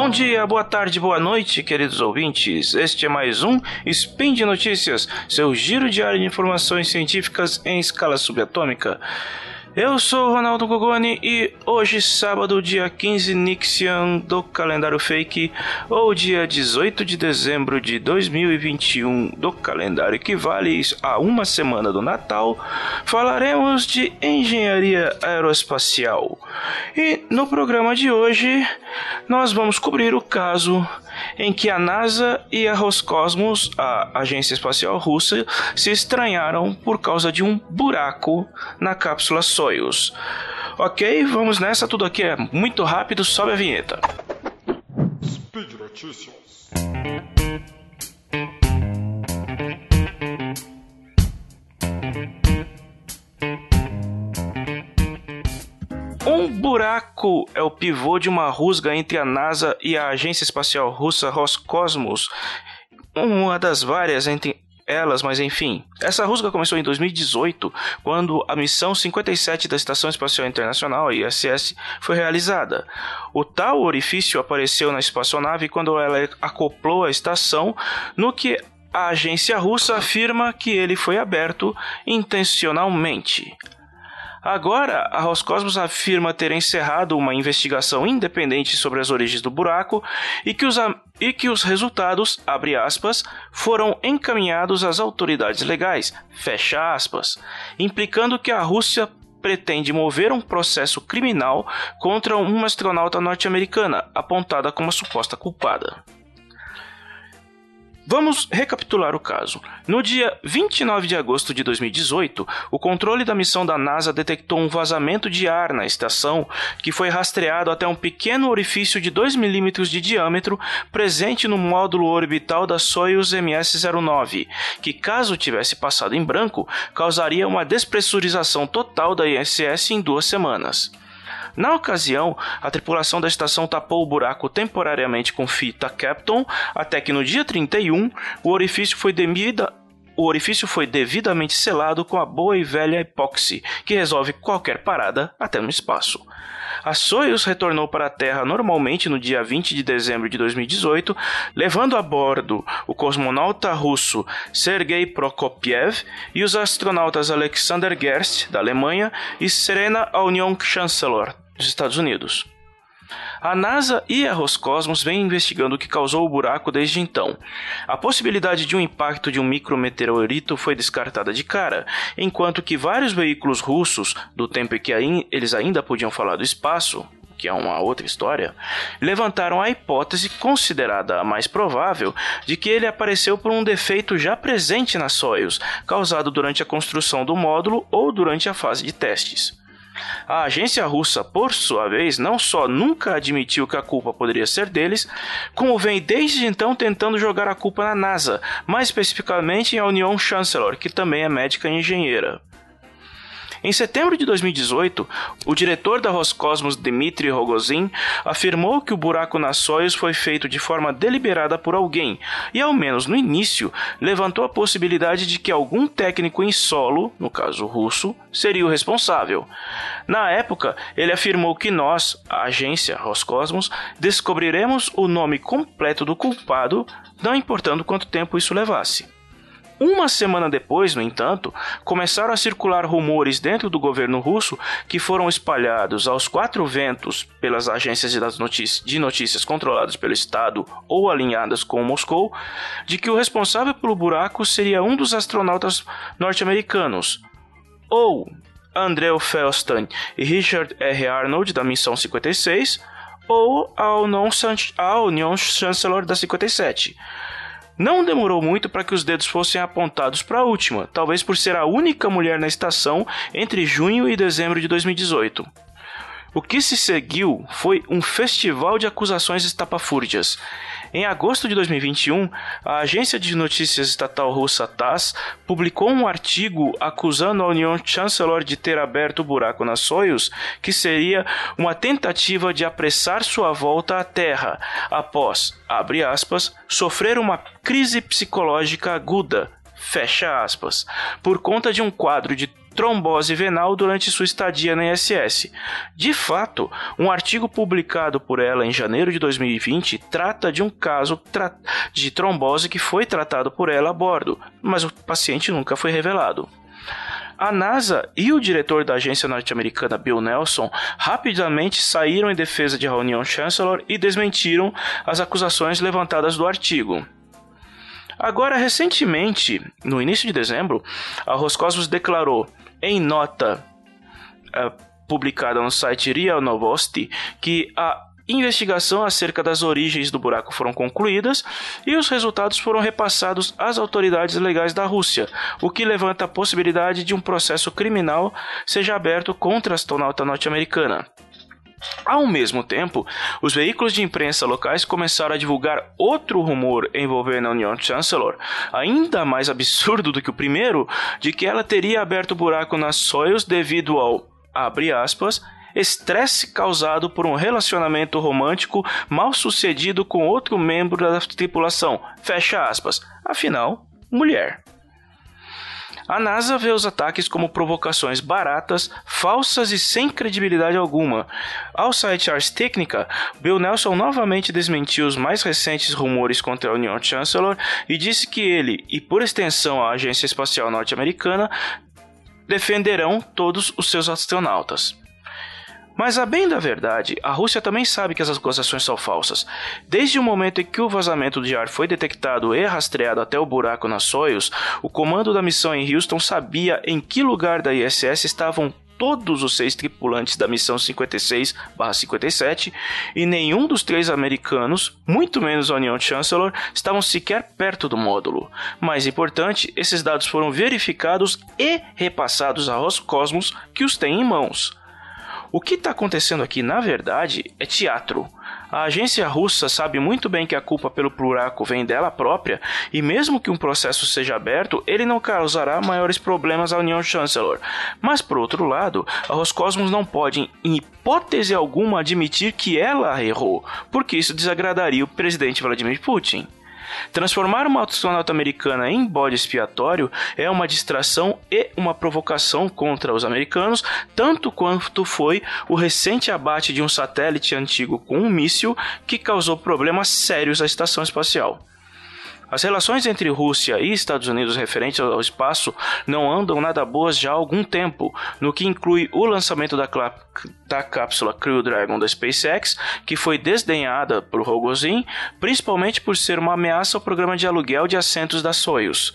Bom dia, boa tarde, boa noite, queridos ouvintes. Este é mais um Spin de Notícias, seu giro diário de informações científicas em escala subatômica. Eu sou o Ronaldo Gogoni e hoje, sábado, dia 15 Nixian do calendário fake, ou dia 18 de dezembro de 2021 do calendário equivale a uma semana do Natal, falaremos de engenharia aeroespacial. E no programa de hoje, nós vamos cobrir o caso em que a NASA e a Roscosmos, a agência espacial russa, se estranharam por causa de um buraco na cápsula Soyuz. Ok, vamos nessa, tudo aqui é muito rápido, sobe a vinheta. Speed Notícias. Buraco é o pivô de uma rusga entre a NASA e a agência espacial russa Roscosmos, uma das várias entre elas, mas enfim. Essa rusga começou em 2018, quando a missão 57 da Estação Espacial Internacional, ISS, foi realizada. O tal orifício apareceu na espaçonave quando ela acoplou a estação, no que a agência russa afirma que ele foi aberto intencionalmente. Agora, a Roscosmos afirma ter encerrado uma investigação independente sobre as origens do buraco e que os, e que os resultados, abre aspas, foram encaminhados às autoridades legais, fecha aspas, implicando que a Rússia pretende mover um processo criminal contra uma astronauta norte-americana, apontada como a suposta culpada. Vamos recapitular o caso. No dia 29 de agosto de 2018, o controle da missão da NASA detectou um vazamento de ar na estação que foi rastreado até um pequeno orifício de 2 milímetros de diâmetro presente no módulo orbital da Soyuz MS-09, que, caso tivesse passado em branco, causaria uma despressurização total da ISS em duas semanas. Na ocasião, a tripulação da estação tapou o buraco temporariamente com fita Kapton, até que no dia 31 o orifício foi demida, o orifício foi devidamente selado com a boa e velha epóxi, que resolve qualquer parada até no espaço. A Soyuz retornou para a Terra normalmente no dia 20 de dezembro de 2018, levando a bordo o cosmonauta russo Sergei Prokopiev e os astronautas Alexander Gerst, da Alemanha, e Serena Aunion Chancellor, dos Estados Unidos. A NASA e a Roscosmos vêm investigando o que causou o buraco desde então. A possibilidade de um impacto de um micrometeorito foi descartada de cara, enquanto que vários veículos russos, do tempo em que eles ainda podiam falar do espaço, que é uma outra história, levantaram a hipótese considerada a mais provável de que ele apareceu por um defeito já presente na Soyuz, causado durante a construção do módulo ou durante a fase de testes. A agência russa, por sua vez, não só nunca admitiu que a culpa poderia ser deles, como vem desde então tentando jogar a culpa na NASA, mais especificamente em Union Chancellor, que também é médica e engenheira. Em setembro de 2018, o diretor da Roscosmos, Dmitry Rogozin, afirmou que o buraco na Soyuz foi feito de forma deliberada por alguém e, ao menos no início, levantou a possibilidade de que algum técnico em solo, no caso russo, seria o responsável. Na época, ele afirmou que nós, a agência Roscosmos, descobriremos o nome completo do culpado, não importando quanto tempo isso levasse. Uma semana depois, no entanto, começaram a circular rumores dentro do governo russo que foram espalhados aos quatro ventos pelas agências de notícias, controladas pelo Estado ou alinhadas com Moscou, de que o responsável pelo buraco seria um dos astronautas norte-americanos, ou Andrew Felstein e Richard R. Arnold da missão 56, ou a Union Chancellor da 57. Não demorou muito para que os dedos fossem apontados para a última, talvez por ser a única mulher na estação entre junho e dezembro de 2018. O que se seguiu foi um festival de acusações estapafúrdias. Em agosto de 2021, a agência de notícias estatal russa TASS publicou um artigo acusando a União Chancellor de ter aberto o buraco na Soyuz, que seria uma tentativa de apressar sua volta à Terra, após, abre aspas, sofrer uma crise psicológica aguda fecha aspas, por conta de um quadro de trombose venal durante sua estadia na ISS. De fato, um artigo publicado por ela em janeiro de 2020 trata de um caso de trombose que foi tratado por ela a bordo, mas o paciente nunca foi revelado. A NASA e o diretor da agência norte-americana Bill Nelson rapidamente saíram em defesa de Union Chancellor e desmentiram as acusações levantadas do artigo. Agora, recentemente, no início de dezembro, a Roscosmos declarou em nota uh, publicada no site RIA Novosti que a investigação acerca das origens do buraco foram concluídas e os resultados foram repassados às autoridades legais da Rússia, o que levanta a possibilidade de um processo criminal seja aberto contra a astronauta norte-americana. Ao mesmo tempo, os veículos de imprensa locais começaram a divulgar outro rumor envolvendo a Union Chancellor, ainda mais absurdo do que o primeiro, de que ela teria aberto buraco nas Soyuz devido ao, abre aspas, estresse causado por um relacionamento romântico mal sucedido com outro membro da tripulação. Fecha aspas. Afinal, mulher. A NASA vê os ataques como provocações baratas, falsas e sem credibilidade alguma. Ao site Ars Technica, Bill Nelson novamente desmentiu os mais recentes rumores contra a Union Chancellor e disse que ele, e por extensão a Agência Espacial Norte-Americana, defenderão todos os seus astronautas. Mas a bem da verdade, a Rússia também sabe que essas acusações são falsas. Desde o momento em que o vazamento de ar foi detectado e rastreado até o buraco na Soyuz, o comando da missão em Houston sabia em que lugar da ISS estavam todos os seis tripulantes da missão 56/57 e nenhum dos três americanos, muito menos a Union Chancellor, estavam sequer perto do módulo. Mais importante, esses dados foram verificados e repassados a Roscosmos, que os tem em mãos. O que está acontecendo aqui, na verdade, é teatro. A agência russa sabe muito bem que a culpa pelo buraco vem dela própria, e mesmo que um processo seja aberto, ele não causará maiores problemas à União Chancellor. Mas, por outro lado, a Roscosmos não pode, em hipótese alguma, admitir que ela errou, porque isso desagradaria o presidente Vladimir Putin. Transformar uma astronauta americana em bode expiatório é uma distração e uma provocação contra os americanos, tanto quanto foi o recente abate de um satélite antigo com um míssil que causou problemas sérios à estação espacial. As relações entre Rússia e Estados Unidos referentes ao espaço não andam nada boas já há algum tempo, no que inclui o lançamento da, da cápsula Crew Dragon da SpaceX, que foi desdenhada por Rogozin, principalmente por ser uma ameaça ao programa de aluguel de assentos da Soyuz.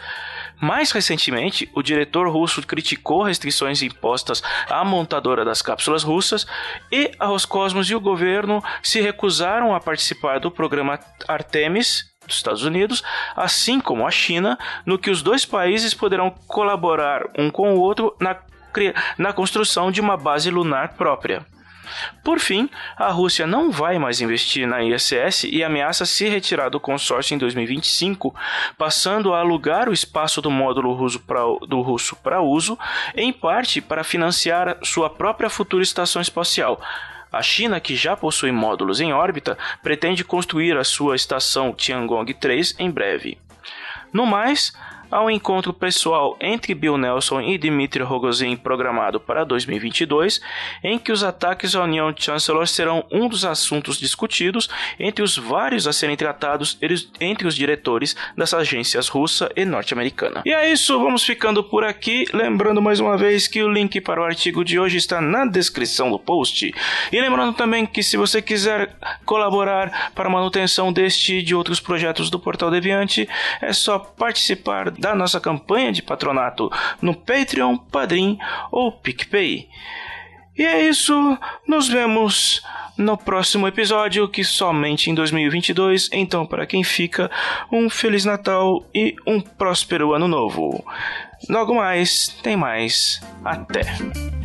Mais recentemente, o diretor russo criticou restrições impostas à montadora das cápsulas russas e a Roscosmos e o governo se recusaram a participar do programa Artemis dos Estados Unidos, assim como a China, no que os dois países poderão colaborar um com o outro na, na construção de uma base lunar própria. Por fim, a Rússia não vai mais investir na ISS e ameaça se retirar do consórcio em 2025, passando a alugar o espaço do módulo russo pra, do russo para uso, em parte para financiar sua própria futura estação espacial. A China, que já possui módulos em órbita, pretende construir a sua estação Tiangong 3 em breve. No mais, ao encontro pessoal entre Bill Nelson e Dmitry Rogozin programado para 2022, em que os ataques à União Chancellor serão um dos assuntos discutidos entre os vários a serem tratados entre os diretores das agências russa e norte-americana. E é isso, vamos ficando por aqui, lembrando mais uma vez que o link para o artigo de hoje está na descrição do post. E lembrando também que se você quiser colaborar para a manutenção deste e de outros projetos do Portal Deviante, é só participar da nossa campanha de patronato no Patreon, Padrim ou PicPay. E é isso, nos vemos no próximo episódio, que somente em 2022. Então, para quem fica, um Feliz Natal e um próspero Ano Novo. Logo mais, tem mais. Até!